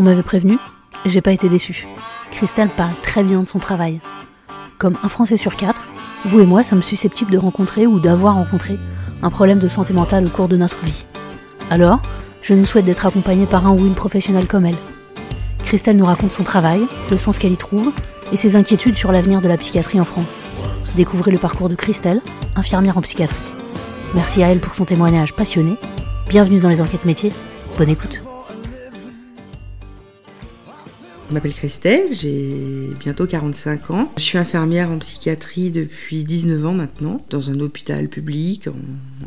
On m'avait prévenu, j'ai pas été déçu. Christelle parle très bien de son travail. Comme un Français sur quatre, vous et moi sommes susceptibles de rencontrer ou d'avoir rencontré un problème de santé mentale au cours de notre vie. Alors, je nous souhaite d'être accompagnés par un ou une professionnelle comme elle. Christelle nous raconte son travail, le sens qu'elle y trouve et ses inquiétudes sur l'avenir de la psychiatrie en France. Découvrez le parcours de Christelle, infirmière en psychiatrie. Merci à elle pour son témoignage passionné. Bienvenue dans les enquêtes métiers. Bonne écoute. Je m'appelle Christelle, j'ai bientôt 45 ans. Je suis infirmière en psychiatrie depuis 19 ans maintenant, dans un hôpital public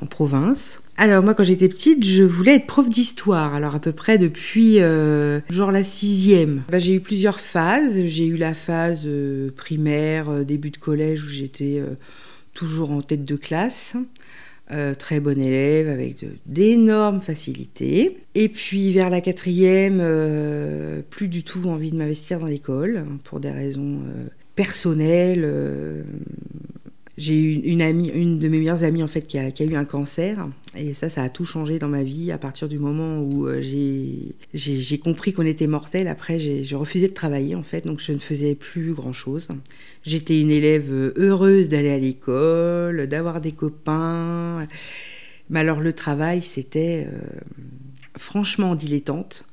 en, province. Alors moi quand j'étais petite, je voulais être prof d'histoire. Alors à peu près depuis euh, genre la sixième. Bah, j'ai eu plusieurs phases. J'ai eu la phase euh, primaire, euh, début de collège où j'étais toujours en tête de classe. Euh, très bon élève avec d'énormes facilités. Et puis vers la quatrième, euh, plus du tout envie de m'investir dans l'école hein, pour des raisons euh, personnelles. J'ai eu une amie, une de mes meilleures amies en fait, qui a, eu un cancer, et ça, ça a tout changé dans ma vie à partir du moment où euh, j'ai compris qu'on était mortel. Après, j'ai refusé de travailler en fait, donc je ne faisais plus grand chose. J'étais une élève heureuse d'aller à l'école, d'avoir des copains, mais alors le travail, c'était euh, franchement dilettante.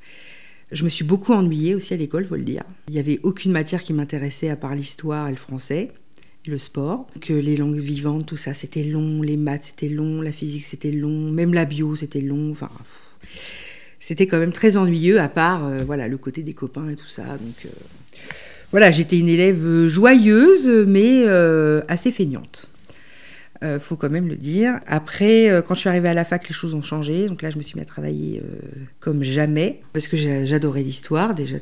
Je me suis beaucoup ennuyée aussi à l'école, faut le dire. Il n'y avait aucune matière qui m'intéressait à part l'histoire et le français le sport, que les langues vivantes, tout ça, c'était long, les maths, c'était long, la physique, c'était long, même la bio, c'était long, enfin... C'était quand même très ennuyeux, à part euh, voilà le côté des copains et tout ça. Donc euh, voilà, j'étais une élève joyeuse, mais euh, assez feignante. Euh, faut quand même le dire. Après, euh, quand je suis arrivée à la fac, les choses ont changé. Donc là, je me suis mis à travailler euh, comme jamais, parce que j'adorais l'histoire, déjà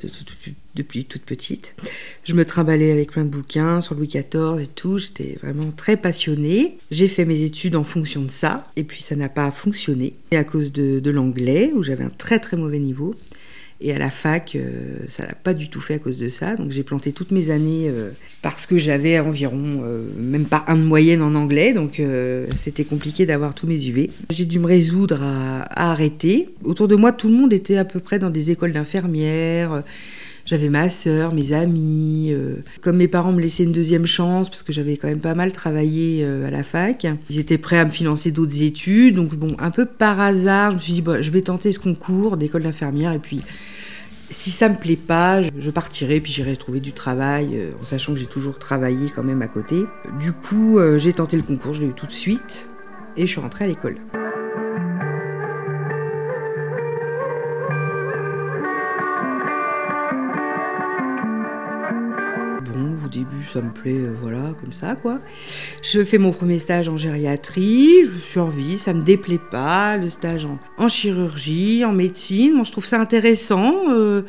depuis toute petite. Je me trimballais avec plein de bouquins sur Louis XIV et tout. J'étais vraiment très passionnée. J'ai fait mes études en fonction de ça, et puis ça n'a pas fonctionné. Et à cause de l'anglais, où j'avais un très très mauvais niveau. Et à la fac, euh, ça n'a pas du tout fait à cause de ça. Donc j'ai planté toutes mes années euh, parce que j'avais environ euh, même pas un de moyenne en anglais. Donc c'était compliqué d'avoir tous mes UV. J'ai dû me résoudre à, arrêter. Autour de moi, tout le monde était à peu près dans des écoles d'infirmières. J'avais ma sœur, mes amis. Euh, comme mes parents me laissaient une deuxième chance, parce que j'avais quand même pas mal travaillé euh, à la fac, ils étaient prêts à me financer d'autres études. Donc, bon, un peu par hasard, je me suis dit, je vais tenter ce concours d'école d'infirmière. Et puis, si ça me plaît pas, je partirai, puis j'irai trouver du travail, euh, en sachant que j'ai toujours travaillé quand même à côté. Du coup, j'ai tenté le concours, je l'ai eu tout de suite, et je suis rentrée à l'école. Ça me plaît, euh, voilà, comme ça, quoi. Je fais mon premier stage en gériatrie, je survis, ça me déplaît pas, le stage en, chirurgie, en médecine, moi je trouve ça intéressant, euh,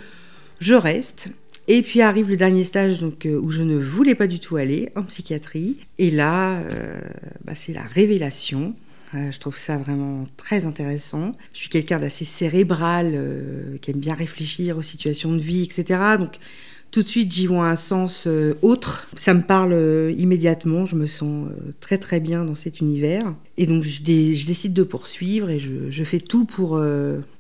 je reste. Et puis arrive le dernier stage donc, euh, où je ne voulais pas du tout aller, en psychiatrie. Et là, bah, c'est la révélation. je trouve ça vraiment très intéressant. Je suis quelqu'un d'assez cérébral, qui aime bien réfléchir aux situations de vie, etc. Donc tout de suite j'y vois un sens euh, autre. Ça me parle euh, immédiatement, je me sens euh, très très bien dans cet univers. Et donc je, décide de poursuivre et je, fais tout pour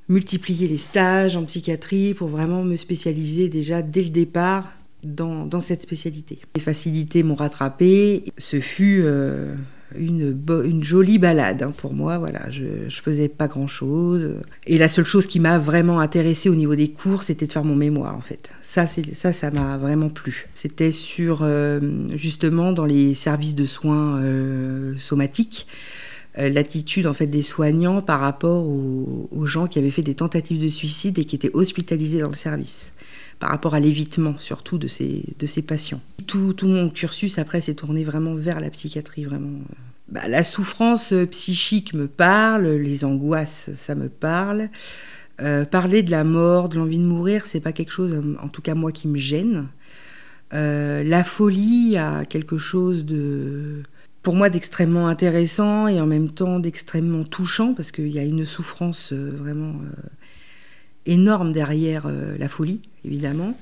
multiplier les stages en psychiatrie, pour vraiment me spécialiser déjà dès le départ dans, dans cette spécialité. Les facilités m'ont rattrapé. Ce fut une, jolie balade hein, pour moi. Voilà, je, ne faisais pas grand chose. Et la seule chose qui m'a vraiment intéressée au niveau des cours, c'était de faire mon mémoire en fait. Ça, ça, m'a vraiment plu. C'était sur euh, justement dans les services de soins euh, somatiques l'attitude en fait des soignants par rapport aux, gens qui avaient fait des tentatives de suicide et qui étaient hospitalisés dans le service par rapport à l'évitement surtout de ces, de ces patients. Tout, tout mon cursus après s'est tourné vraiment vers la psychiatrie, vraiment. Bah, la souffrance psychique me parle, les angoisses, ça me parle. Euh, parler de la mort, de l'envie de mourir, c'est pas quelque chose, en tout cas moi, qui me gêne. Euh, la folie a quelque chose de, pour moi, d'extrêmement intéressant et en même temps d'extrêmement touchant parce qu'il y a une souffrance euh, vraiment énorme derrière euh, la folie, évidemment.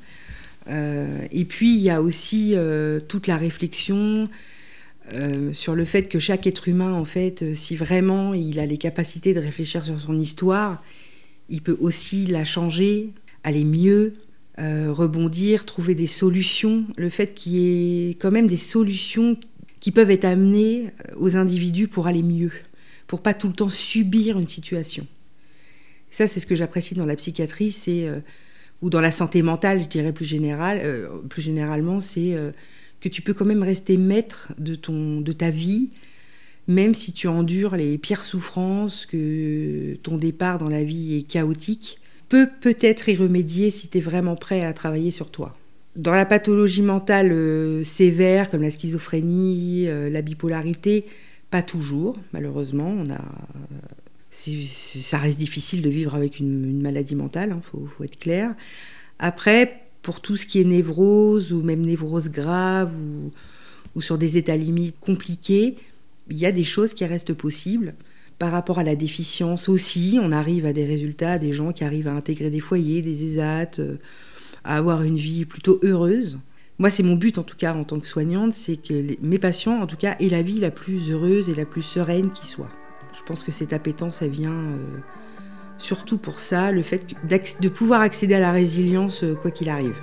Euh, et puis, il y a aussi euh, toute la réflexion sur le fait que chaque être humain, en fait, si vraiment il a les capacités de réfléchir sur son histoire, il peut aussi la changer aller mieux, euh, rebondir, trouver des solutions. Le fait qu'il y ait quand même des solutions qui peuvent être amenées aux individus pour aller mieux, pour pas tout le temps subir une situation. Ça, c'est ce que j'apprécie dans la psychiatrie, c'est ou dans la santé mentale, je dirais plus, général, plus généralement, c'est que tu peux quand même rester maître de, ton, de ta vie, même si tu endures les pires souffrances, que ton départ dans la vie est chaotique, peut peut-être y remédier si tu es vraiment prêt à travailler sur toi. Dans la pathologie mentale euh, sévère, comme la schizophrénie, euh, la bipolarité, pas toujours, malheureusement. On a, ça reste difficile de vivre avec une, maladie mentale, il hein, faut, être clair. Après, pour tout ce qui est névrose ou même névrose grave ou, ou sur des états limites compliqués, il y a des choses qui restent possibles. Par rapport à la déficience aussi, on arrive à des résultats, des gens qui arrivent à intégrer des foyers, des ESAT, euh, avoir une vie plutôt heureuse. Moi, c'est mon but en tout cas en tant que soignante, c'est que mes patients en tout cas aient la vie la plus heureuse et la plus sereine qui soit. Je pense que cette appétence, ça vient euh, surtout pour ça, le fait de pouvoir accéder à la résilience euh, quoi qu'il arrive.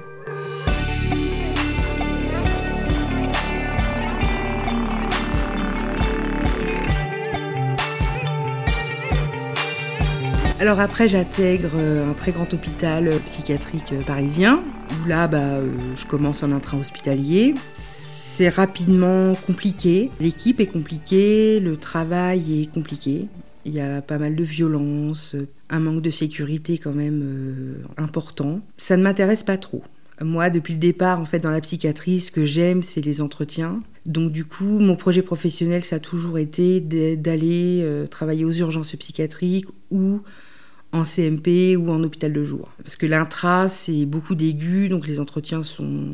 Alors après, j'intègre euh, un très grand hôpital euh, psychiatrique parisien, où là, bah, je commence en un train hospitalier. C'est rapidement compliqué, l'équipe est compliquée, le travail est compliqué. Il y a pas mal de violence, un manque de sécurité quand même euh, important. Ça ne m'intéresse pas trop. Moi, depuis le départ, en fait, dans la psychiatrie, ce que j'aime, c'est les entretiens. Donc, du coup, mon projet professionnel, ça a toujours été d'aller euh, travailler aux urgences psychiatriques ou en CMP ou en hôpital de jour. Parce que l'intra, c'est beaucoup d'aigus, donc les entretiens sont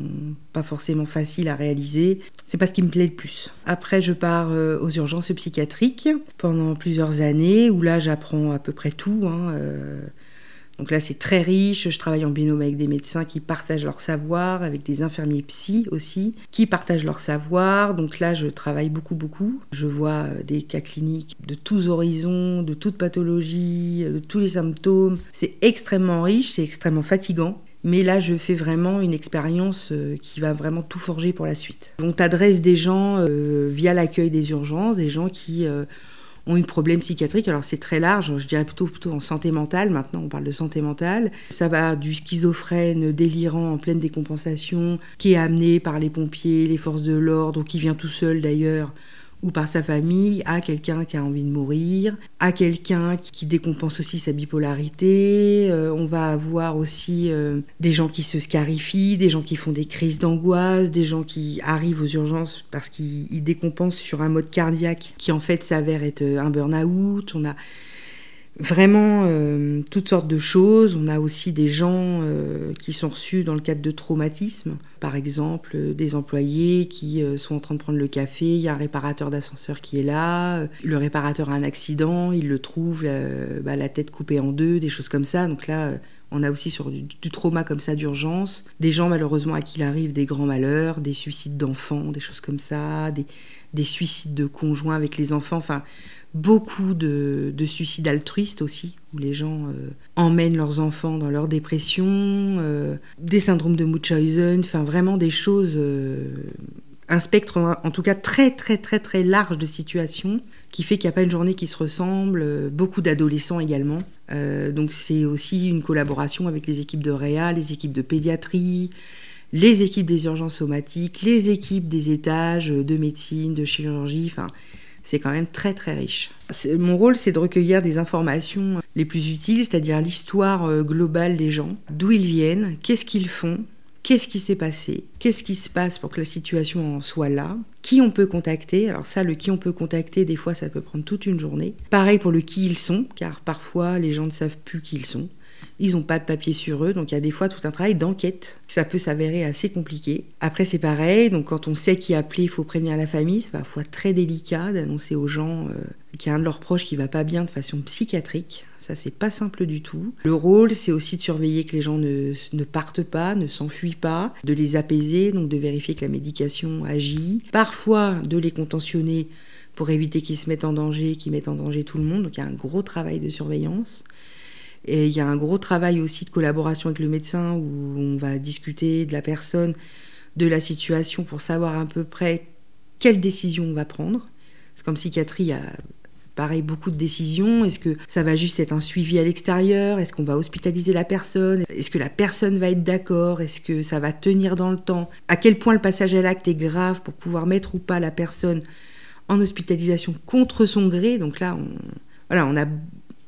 pas forcément faciles à réaliser. C'est pas ce qui me plaît le plus. Après, je pars euh, aux urgences psychiatriques pendant plusieurs années, où là, j'apprends à peu près tout. Hein, euh, donc là, c'est très riche. Je travaille en binôme avec des médecins qui partagent leur savoir, avec des infirmiers psy aussi, qui partagent leur savoir. Donc là, je travaille beaucoup, beaucoup. Je vois euh, des cas cliniques de tous horizons, de toutes pathologies, euh, de tous les symptômes. C'est extrêmement riche, c'est extrêmement fatigant. Mais là, je fais vraiment une expérience euh, qui va vraiment tout forger pour la suite. On t'adresse des gens via l'accueil des urgences, des gens qui ont une problème psychiatrique. Alors c'est très large, je dirais plutôt, plutôt en santé mentale. Maintenant, on parle de santé mentale. Ça va du schizophrène délirant en pleine décompensation, qui est amené par les pompiers, les forces de l'ordre, ou qui vient tout seul d'ailleurs, ou par sa famille à quelqu'un qui a envie de mourir, à quelqu'un qui, décompense aussi sa bipolarité. Euh, on va avoir aussi euh, des gens qui se scarifient, des gens qui font des crises d'angoisse, des gens qui arrivent aux urgences parce qu'ils décompensent sur un mode cardiaque qui en fait s'avère être un burn-out. Vraiment euh, toutes sortes de choses. On a aussi des gens euh, qui sont reçus dans le cadre de traumatismes. Par exemple, euh, des employés qui sont en train de prendre le café, il y a un réparateur d'ascenseur qui est là, le réparateur a un accident, il le trouve, bah, la tête coupée en deux, des choses comme ça. Donc là, on a aussi sur du, trauma comme ça d'urgence, des gens malheureusement à qui il arrive des grands malheurs, des suicides d'enfants, des choses comme ça, des, des suicides de conjoints avec les enfants. Enfin, beaucoup de, suicides altruistes aussi, où les gens euh, emmènent leurs enfants dans leur dépression, euh, des syndromes de Munchausen, enfin vraiment des choses, euh, un spectre en tout cas très très très très large de situations qui fait qu'il n'y a pas une journée qui se ressemble, beaucoup d'adolescents également. donc c'est aussi une collaboration avec les équipes de réa, les équipes de pédiatrie, les équipes des urgences somatiques, les équipes des étages de médecine, de chirurgie, enfin c'est quand même très très riche. Mon rôle, c'est de recueillir des informations les plus utiles, c'est-à-dire l'histoire euh, globale des gens, d'où ils viennent, qu'est-ce qu'ils font, qu'est-ce qui s'est passé, qu'est-ce qui se passe pour que la situation en soit là, qui on peut contacter. Alors ça, le qui on peut contacter, des fois, ça peut prendre toute une journée. Pareil pour le qui ils sont, car parfois les gens ne savent plus qui ils sont. Ils n'ont pas de papier sur eux, donc il y a des fois tout un travail d'enquête. Ça peut s'avérer assez compliqué. Après, c'est pareil, donc quand on sait qui appeler, il faut prévenir la famille. C'est parfois très délicat d'annoncer aux gens euh, qu'il y a un de leurs proches qui va pas bien de façon psychiatrique. Ça, c'est pas simple du tout. Le rôle, c'est aussi de surveiller que les gens ne, ne partent pas, ne s'enfuient pas, de les apaiser, donc de vérifier que la médication agit. Parfois, de les contentionner pour éviter qu'ils se mettent en danger, qu'ils mettent en danger tout le monde. Donc il y a un gros travail de surveillance. Et il y a un gros travail aussi de collaboration avec le médecin où on va discuter de la personne, de la situation pour savoir à peu près quelle décision on va prendre. C'est comme psychiatrie, il y a pareil beaucoup de décisions. Est-ce que ça va juste être un suivi à l'extérieur? Est-ce qu'on va hospitaliser la personne? Est-ce que la personne va être d'accord? Est-ce que ça va tenir dans le temps? À quel point le passage à l'acte est grave pour pouvoir mettre ou pas la personne en hospitalisation contre son gré? Donc là, voilà, on a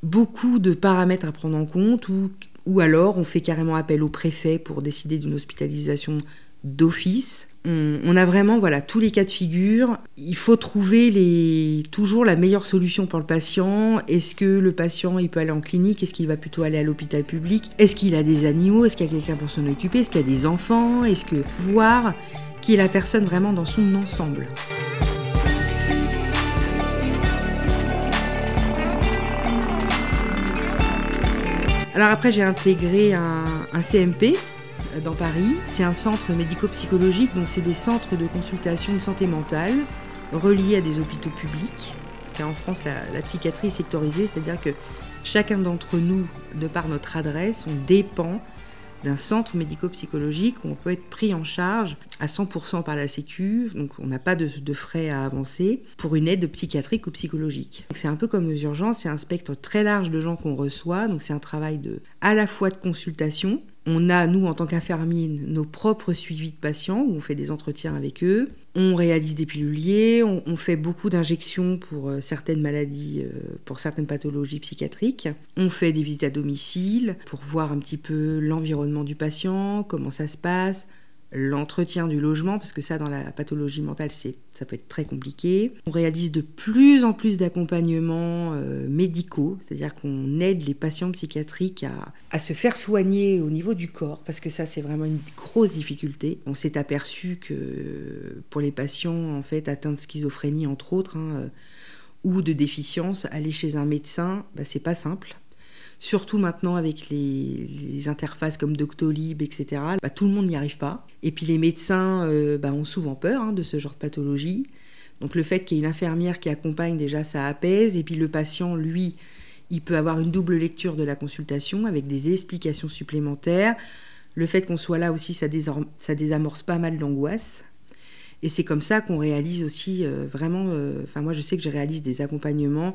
beaucoup de paramètres à prendre en compte ou, ou alors on fait carrément appel au préfet pour décider d'une hospitalisation d'office. On, a vraiment voilà tous les cas de figure. Il faut trouver les, toujours la meilleure solution pour le patient. Est-ce que le patient il peut aller en clinique? Est-ce qu'il va plutôt aller à l'hôpital public? Est-ce qu'il a des animaux? Est-ce qu'il y a quelqu'un pour s'en occuper? Est-ce qu'il y a des enfants? Est-ce que voir qui est la personne vraiment dans son ensemble? Alors après j'ai intégré un CMP dans Paris. C'est un centre médico-psychologique, donc c'est des centres de consultation de santé mentale reliés à des hôpitaux publics. Car en France, la, psychiatrie est sectorisée, c'est-à-dire que chacun d'entre nous, de par notre adresse, on dépend d'un centre médico-psychologique où on peut être pris en charge à 100% par la Sécu, donc on n'a pas de, frais à avancer, pour une aide psychiatrique ou psychologique. C'est un peu comme aux urgences, c'est un spectre très large de gens qu'on reçoit, donc c'est un travail de, à la fois de consultation, on a, nous, en tant qu'infirmiers, nos propres suivis de patients, où on fait des entretiens avec eux. On réalise des piluliers, on, fait beaucoup d'injections pour euh, certaines maladies, euh, pour certaines pathologies psychiatriques. On fait des visites à domicile pour voir un petit peu l'environnement du patient, comment ça se passe, l'entretien du logement, parce que ça, dans la pathologie mentale, ça peut être très compliqué. On réalise de plus en plus d'accompagnements euh, médicaux, c'est-à-dire qu'on aide les patients psychiatriques à, à, se faire soigner au niveau du corps, parce que ça, c'est vraiment une grosse difficulté. On s'est aperçu que pour les patients, en fait, atteints de schizophrénie, entre autres, hein, euh, ou de déficience, aller chez un médecin, bah, c'est pas simple surtout maintenant avec les, interfaces comme Doctolib, etc. Bah, tout le monde n'y arrive pas. Et puis les médecins euh, bah, ont souvent peur hein, de ce genre de pathologie. Donc le fait qu'il y ait une infirmière qui accompagne déjà, ça apaise. Et puis le patient, lui, il peut avoir une double lecture de la consultation avec des explications supplémentaires. Le fait qu'on soit là aussi, ça, désamorce pas mal d'angoisse. Et c'est comme ça qu'on réalise aussi euh, vraiment. Euh, enfin, moi, je sais que je réalise des accompagnements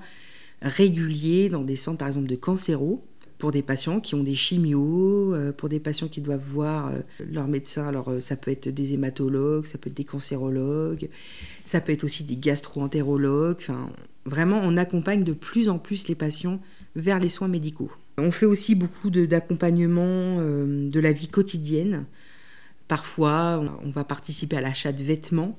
réguliers dans des centres, par exemple, de cancéro, pour des patients qui ont des chimios, euh, pour des patients qui doivent voir euh, leur médecin. Alors, euh, ça peut être des hématologues, ça peut être des cancérologues, ça peut être aussi des gastro-entérologues. Enfin, vraiment, on accompagne de plus en plus les patients vers les soins médicaux. On fait aussi beaucoup d'accompagnement de, la vie quotidienne. Parfois, on va participer à l'achat de vêtements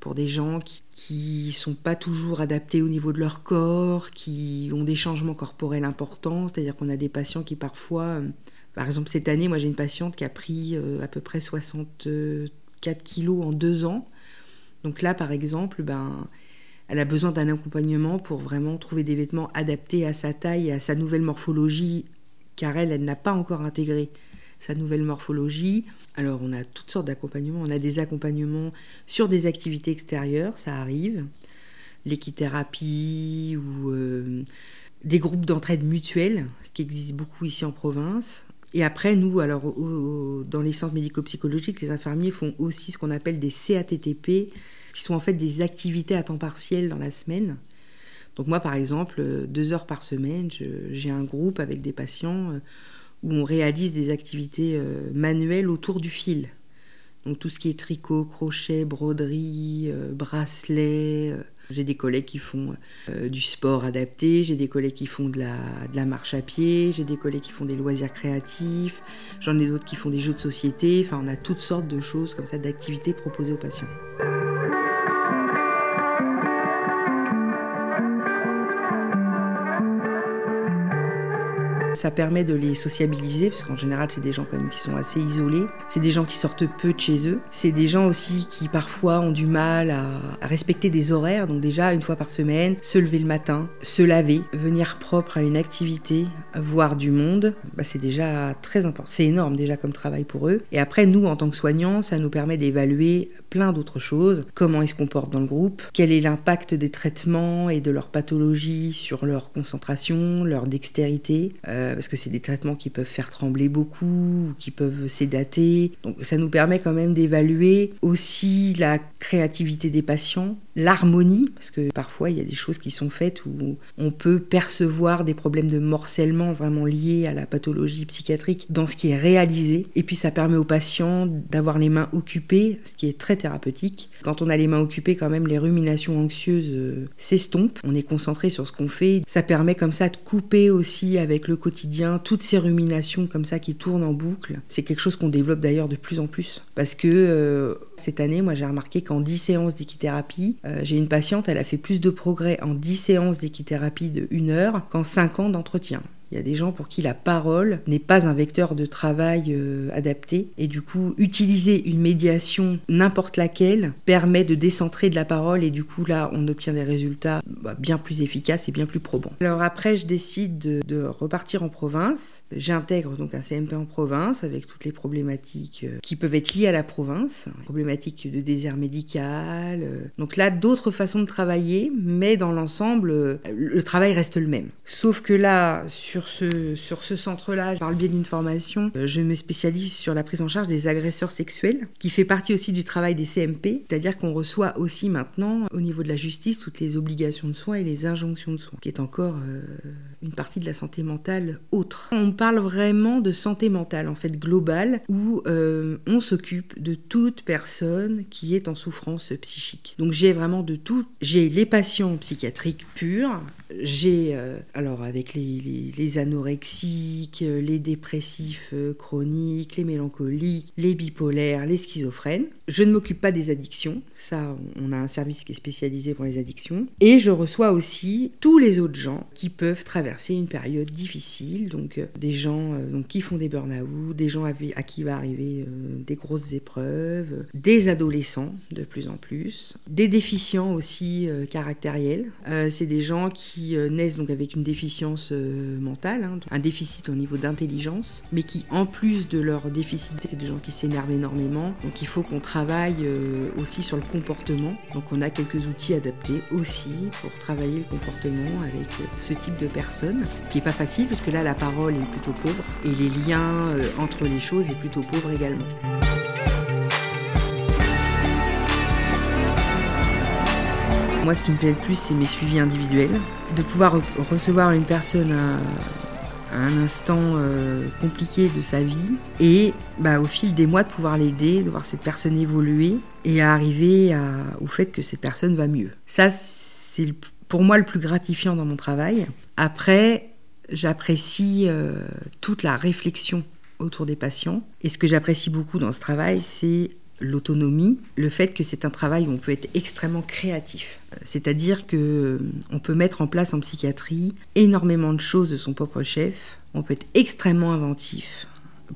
pour des gens qui ne sont pas toujours adaptés au niveau de leur corps, qui ont des changements corporels importants, c'est-à-dire qu'on a des patients qui parfois, euh, par exemple cette année, moi j'ai une patiente qui a pris euh, à peu près 64 kilos en deux ans. Donc là, par exemple, ben, elle a besoin d'un accompagnement pour vraiment trouver des vêtements adaptés à sa taille et à sa nouvelle morphologie, car elle, elle n'a pas encore intégré sa nouvelle morphologie. Alors on a toutes sortes d'accompagnements. On a des accompagnements sur des activités extérieures, ça arrive. L'équithérapie ou euh, des groupes d'entraide mutuelle, ce qui existe beaucoup ici en province. Et après, nous, alors, dans les centres médico-psychologiques, les infirmiers font aussi ce qu'on appelle des CATTP, qui sont en fait des activités à temps partiel dans la semaine. Donc moi, par exemple, deux heures par semaine, j'ai un groupe avec des patients euh, où on réalise des activités euh, manuelles autour du fil. Donc tout ce qui est tricot, crochet, broderie, euh, bracelet. Euh. J'ai des collègues qui font du sport adapté, j'ai des collègues qui font de la, de la marche à pied, j'ai des collègues qui font des loisirs créatifs, j'en ai d'autres qui font des jeux de société. Enfin, on a toutes sortes de choses comme ça, d'activités proposées aux patients. Ça permet de les sociabiliser, parce qu'en général, c'est des gens quand même qui sont assez isolés. C'est des gens qui sortent peu de chez eux. C'est des gens aussi qui parfois ont du mal à, respecter des horaires. Donc déjà, une fois par semaine, se lever le matin, se laver, venir propre à une activité, voir du monde, bah, c'est déjà très important. C'est énorme déjà comme travail pour eux. Et après, nous, en tant que soignants, ça nous permet d'évaluer plein d'autres choses. Comment ils se comportent dans le groupe, quel est l'impact des traitements et de leur pathologie sur leur concentration, leur dextérité? Euh, euh, parce que c'est des traitements qui peuvent faire trembler beaucoup, qui peuvent sédater. Donc ça nous permet quand même d'évaluer aussi la créativité des patients, l'harmonie, parce que parfois il y a des choses qui sont faites où on peut percevoir des problèmes de morcellement vraiment liés à la pathologie psychiatrique dans ce qui est réalisé. Et puis ça permet aux patients d'avoir les mains occupées, ce qui est très thérapeutique. Quand on a les mains occupées, quand même, les ruminations anxieuses euh, s'estompent. On est concentré sur ce qu'on fait. Ça permet comme ça de couper aussi avec le quotidien toutes ces ruminations comme ça qui tournent en boucle. C'est quelque chose qu'on développe d'ailleurs de plus en plus. Parce que euh, cette année, moi j'ai remarqué qu'en 10 séances d'équithérapie, euh, j'ai une patiente, elle a fait plus de progrès en 10 séances d'équithérapie de 1 heure qu'en 5 ans d'entretien. Il y a des gens pour qui la parole n'est pas un vecteur de travail euh, adapté. Et du coup, utiliser une médiation, n'importe laquelle, permet de décentrer de la parole. Et du coup, là, on obtient des résultats bah, bien plus efficaces et bien plus probants. Alors après, je décide de, repartir en province. J'intègre donc un CMP en province avec toutes les problématiques euh, qui peuvent être liées à la province. Problématiques de désert médical. Euh. Donc là, d'autres façons de travailler, mais dans l'ensemble, le travail reste le même. Sauf que là, sur sur ce, centre-là, par le biais d'une formation, euh, je me spécialise sur la prise en charge des agresseurs sexuels, qui fait partie aussi du travail des CMP, c'est-à-dire qu'on reçoit aussi maintenant, au niveau de la justice, toutes les obligations de soins et les injonctions de soins, qui est encore euh, une partie de la santé mentale autre. On parle vraiment de santé mentale, en fait, globale, où euh, on s'occupe de toute personne qui est en souffrance psychique. Donc j'ai vraiment de tout. J'ai les patients psychiatriques purs, j'ai, alors avec les, anorexiques, euh, les dépressifs euh, chroniques, les mélancoliques, les bipolaires, les schizophrènes. Je ne m'occupe pas des addictions, ça on a un service qui est spécialisé pour les addictions. Et je reçois aussi tous les autres gens qui peuvent traverser une période difficile, donc euh, des gens donc, qui font des burn-out, des gens à, qui va arriver des grosses épreuves, des adolescents de plus en plus, des déficients aussi caractériels. C'est des gens qui naissent donc avec une déficience mentale Hein, un déficit au niveau d'intelligence, mais qui en plus de leur déficit, c'est des gens qui s'énervent énormément. Donc il faut qu'on travaille euh, aussi sur le comportement. Donc on a quelques outils adaptés aussi pour travailler le comportement avec euh, ce type de personnes. Ce qui n'est pas facile parce que là la parole est plutôt pauvre et les liens euh, entre les choses est plutôt pauvre également. Moi, ce qui me plaît le plus, c'est mes suivis individuels. De pouvoir recevoir une personne à, un instant euh, compliqué de sa vie et bah, au fil des mois de pouvoir l'aider, de voir cette personne évoluer et arriver au fait que cette personne va mieux. Ça, c'est pour moi le plus gratifiant dans mon travail. Après, j'apprécie euh, toute la réflexion autour des patients. Et ce que j'apprécie beaucoup dans ce travail, c'est l'autonomie, le fait que c'est un travail où on peut être extrêmement créatif. C'est-à-dire que euh, on peut mettre en place en psychiatrie énormément de choses de son propre chef. On peut être extrêmement inventif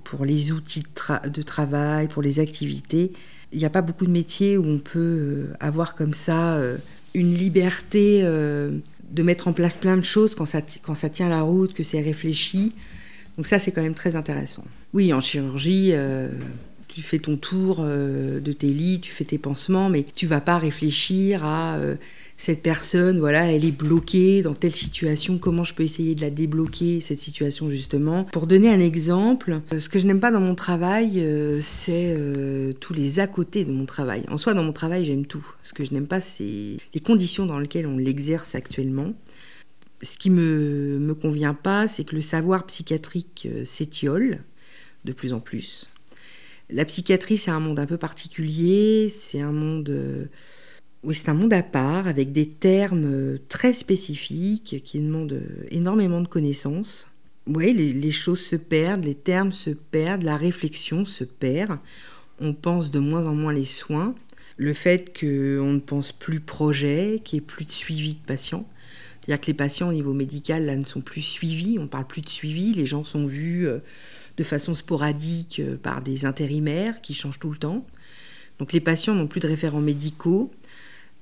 pour les outils de, travail, pour les activités. Il n'y a pas beaucoup de métiers où on peut euh, avoir comme ça euh, une liberté de mettre en place plein de choses quand ça, quand ça tient la route, que c'est réfléchi. Donc ça, c'est quand même très intéressant. Oui, en chirurgie, tu fais ton tour euh, de tes lits, tu fais tes pansements, mais tu vas pas réfléchir à euh, cette personne, voilà, elle est bloquée dans telle situation, comment je peux essayer de la débloquer, cette situation justement. Pour donner un exemple, euh, ce que je n'aime pas dans mon travail, c'est tous les à côté de mon travail. En soi, dans mon travail, j'aime tout. Ce que je n'aime pas, c'est les conditions dans lesquelles on l'exerce actuellement. Ce qui me, me convient pas, c'est que le savoir psychiatrique s'étiole de plus en plus la psychiatrie, c'est un monde un peu particulier, c'est un monde... Euh, oui, c'est un monde à part, avec des termes euh, très spécifiques qui demandent euh, énormément de connaissances. Oui, les, choses se perdent, les termes se perdent, la réflexion se perd. On pense de moins en moins les soins. Le fait qu'on ne pense plus projet, qu'il n'y ait plus de suivi de patients. C'est-à-dire que les patients au niveau médical là, ne sont plus suivis, on parle plus de suivi, les gens sont vus de façon sporadique euh, par des intérimaires qui changent tout le temps. Donc les patients n'ont plus de référents médicaux.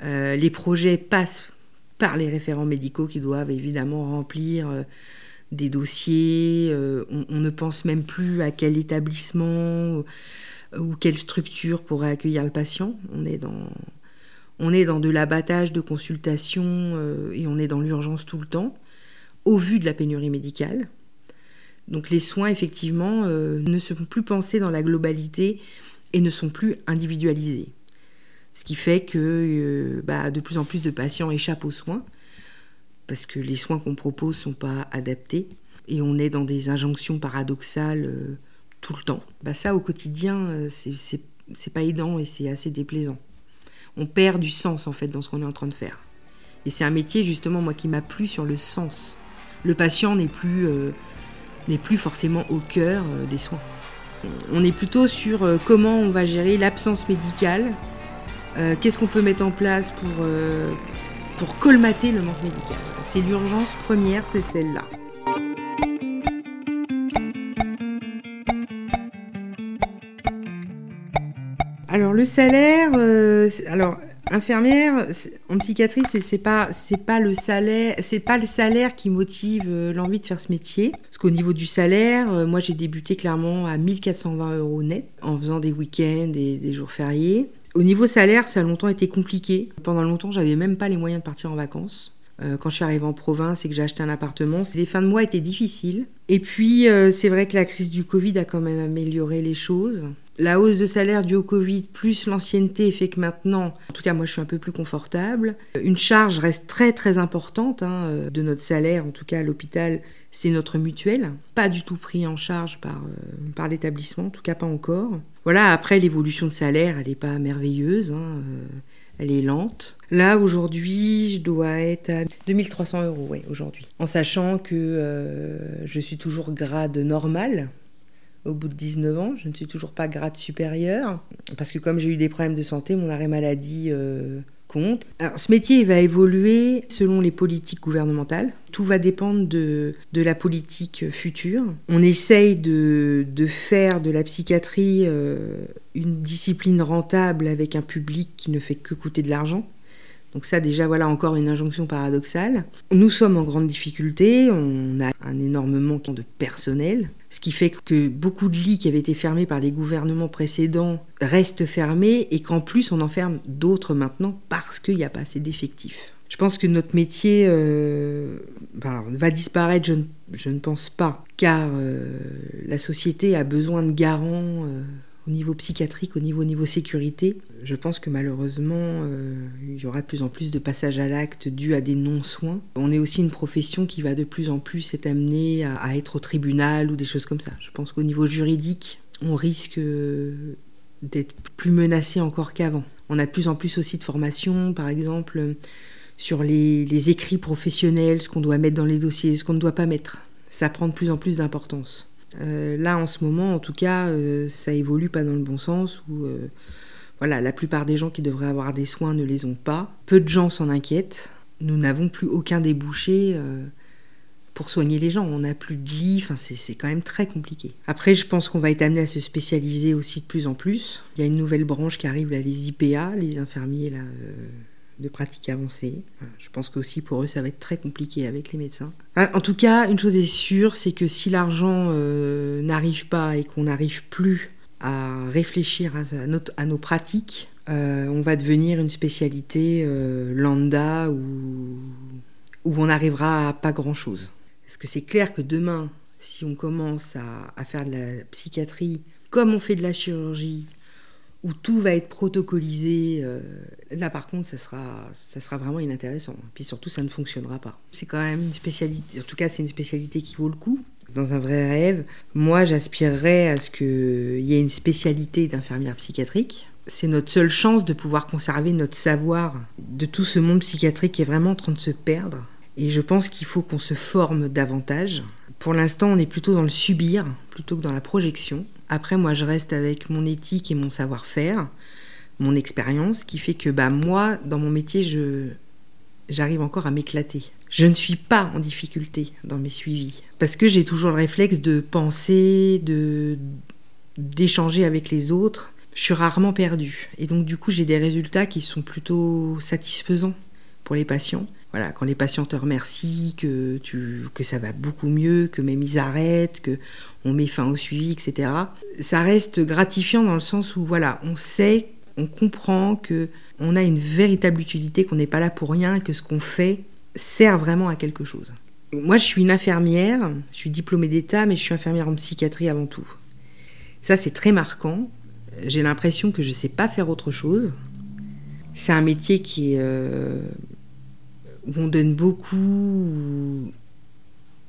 Euh, les projets passent par les référents médicaux qui doivent évidemment remplir euh, des dossiers. on, ne pense même plus à quel établissement ou, quelle structure pourrait accueillir le patient. On est dans, on est dans de l'abattage de consultation et on est dans l'urgence tout le temps, au vu de la pénurie médicale. Donc les soins, effectivement, euh, ne sont plus pensés dans la globalité et ne sont plus individualisés. Ce qui fait que euh, bah, de plus en plus de patients échappent aux soins, parce que les soins qu'on propose ne sont pas adaptés, et on est dans des injonctions paradoxales euh, tout le temps. Bah, ça, au quotidien, c'est pas aidant et c'est assez déplaisant. On perd du sens, en fait, dans ce qu'on est en train de faire. Et c'est un métier, justement, moi, qui m'a plu sur le sens. Le patient n'est plus n'est plus forcément au cœur euh, des soins. On est plutôt sur euh, comment on va gérer l'absence médicale, euh, qu'est-ce qu'on peut mettre en place pour, pour colmater le manque médical. C'est l'urgence première, c'est celle-là. Alors le salaire, alors Infirmière, en psychiatrie, c'est pas c'est pas le salaire, c'est pas le salaire qui motive euh, l'envie de faire ce métier. Parce qu'au niveau du salaire, euh, moi j'ai débuté clairement à 1420 euros net en faisant des week-ends et des jours fériés. Au niveau salaire, ça a longtemps été compliqué. Pendant longtemps, j'avais même pas les moyens de partir en vacances. Euh, quand je suis arrivée en province et que j'ai acheté un appartement, les fins de mois étaient difficiles. Et puis, c'est vrai que la crise du Covid a quand même amélioré les choses la hausse de salaire due au Covid plus l'ancienneté fait que maintenant, en tout cas moi je suis un peu plus confortable. Une charge reste très très importante hein, euh, de notre salaire, en tout cas à l'hôpital, c'est notre mutuelle. Pas du tout pris en charge par, euh, par l'établissement, en tout cas pas encore. Voilà, après l'évolution de salaire, elle n'est pas merveilleuse, hein, euh, elle est lente. Là aujourd'hui, je dois être à 2300 euros ouais, aujourd'hui, en sachant que je suis toujours grade normal, au bout de 19 ans. Je ne suis toujours pas grade supérieure parce que comme j'ai eu des problèmes de santé, mon arrêt maladie euh, Alors ce métier va évoluer selon les politiques gouvernementales. Tout va dépendre de, la politique future. On essaye de, de faire de la psychiatrie euh, une discipline rentable avec un public qui ne fait que coûter de l'argent. Donc ça déjà voilà encore une injonction paradoxale. Nous sommes en grande difficulté, on a un énorme manque de personnel, ce qui fait que beaucoup de lits qui avaient été fermés par les gouvernements précédents restent fermés et qu'en plus on en ferme d'autres maintenant parce qu'il n'y a pas assez d'effectifs. Je pense que notre métier euh, va disparaître, je ne, pense pas, car euh, la société a besoin de garants. Euh, au niveau psychiatrique, au niveau, sécurité. Je pense que malheureusement, euh, il y aura de plus en plus de passages à l'acte dus à des non-soins. On est aussi une profession qui va de plus en plus être amenée à, être au tribunal ou des choses comme ça. Je pense qu'au niveau juridique, on risque euh, d'être plus menacé encore qu'avant. On a de plus en plus aussi de formations, par exemple, sur les, les écrits professionnels, ce qu'on doit mettre dans les dossiers, ce qu'on ne doit pas mettre. Ça prend de plus en plus d'importance. Euh, là, en ce moment, en tout cas, euh, ça évolue pas dans le bon sens où euh, voilà, la plupart des gens qui devraient avoir des soins ne les ont pas. Peu de gens s'en inquiètent. Nous n'avons plus aucun débouché pour soigner les gens. On n'a plus de lit, c'est quand même très compliqué. Après, je pense qu'on va être amené à se spécialiser aussi de plus en plus. Il y a une nouvelle branche qui arrive, là, les IPA, les infirmiers là, de pratique avancée. Je pense qu'aussi pour eux, ça va être très compliqué avec les médecins. En tout cas, une chose est sûre, c'est que si l'argent euh, n'arrive pas et qu'on n'arrive plus à réfléchir à, nos pratiques, euh, on va devenir une spécialité euh, lambda où, où on n'arrivera à pas grand-chose. Parce que c'est clair que demain, si on commence à, à faire de la psychiatrie comme on fait de la chirurgie, où tout va être protocolisé. Euh, là, par contre, ça sera, ça sera vraiment inintéressant. Puis surtout, ça ne fonctionnera pas. C'est quand même une spécialité, en tout cas, c'est une spécialité qui vaut le coup. Dans un vrai rêve, moi, j'aspirerais à ce qu'il y ait une spécialité d'infirmière psychiatrique. C'est notre seule chance de pouvoir conserver notre savoir de tout ce monde psychiatrique qui est vraiment en train de se perdre. Et je pense qu'il faut qu'on se forme davantage. Pour l'instant, on est plutôt dans le subir plutôt que dans la projection. Après, moi, je reste avec mon éthique et mon savoir-faire, mon expérience, qui fait que bah, moi, dans mon métier, je, j'arrive encore à m'éclater. Je ne suis pas en difficulté dans mes suivis, parce que j'ai toujours le réflexe de penser, de, d'échanger avec les autres. Je suis rarement perdue. Et donc, du coup, j'ai des résultats qui sont plutôt satisfaisants pour les patients voilà, quand les patients te remercient, que, tu, que ça va beaucoup mieux, que même ils arrêtent, que on met fin au suivi, etc. Ça reste gratifiant dans le sens où voilà, on sait, on comprend que on a une véritable utilité, qu'on n'est pas là pour rien, que ce qu'on fait sert vraiment à quelque chose. Moi, je suis une infirmière, je suis diplômée d'État, mais je suis infirmière en psychiatrie avant tout. Ça, c'est très marquant. J'ai l'impression que je ne sais pas faire autre chose. C'est un métier qui est, euh, où on donne beaucoup,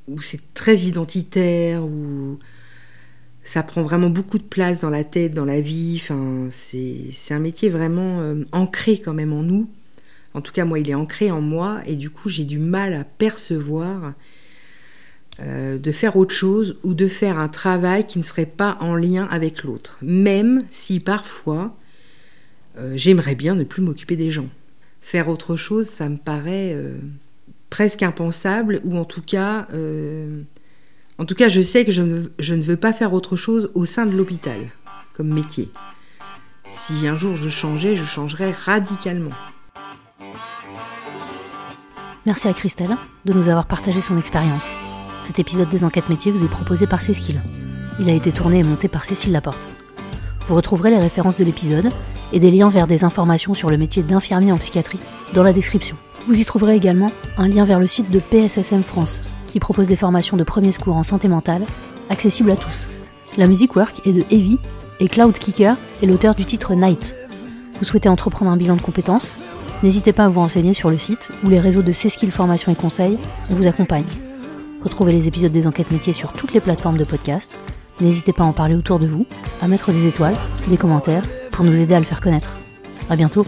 où, c'est très identitaire, où ça prend vraiment beaucoup de place dans la tête, dans la vie. C'est un métier vraiment euh, ancré quand même en nous. En tout cas, moi, il est ancré en moi et du coup, j'ai du mal à percevoir euh, de faire autre chose ou de faire un travail qui ne serait pas en lien avec l'autre. Même si parfois, euh, j'aimerais bien ne plus m'occuper des gens. Faire autre chose, ça me paraît presque impensable ou en tout cas en tout cas, je sais que je ne, veux pas faire autre chose au sein de l'hôpital, comme métier. Si un jour je changeais, je changerais radicalement. Merci à Christelle de nous avoir partagé son expérience. Cet épisode des enquêtes métiers vous est proposé par Cécile. Il a été tourné et monté par Cécile Laporte. Vous retrouverez les références de l'épisode et des liens vers des informations sur le métier d'infirmier en psychiatrie dans la description. Vous y trouverez également un lien vers le site de PSSM France, qui propose des formations de premier secours en santé mentale, accessibles à tous. La musique work est de Heavy et Cloud Kicker est l'auteur du titre Night. Vous souhaitez entreprendre un bilan de compétences? N'hésitez pas à vous renseigner sur le site ou les réseaux de C-Skill Formation et Conseils, on vous accompagne. Retrouvez les épisodes des enquêtes métiers sur toutes les plateformes de podcast. N'hésitez pas à en parler autour de vous, à mettre des étoiles, des commentaires, pour nous aider à le faire connaître. À bientôt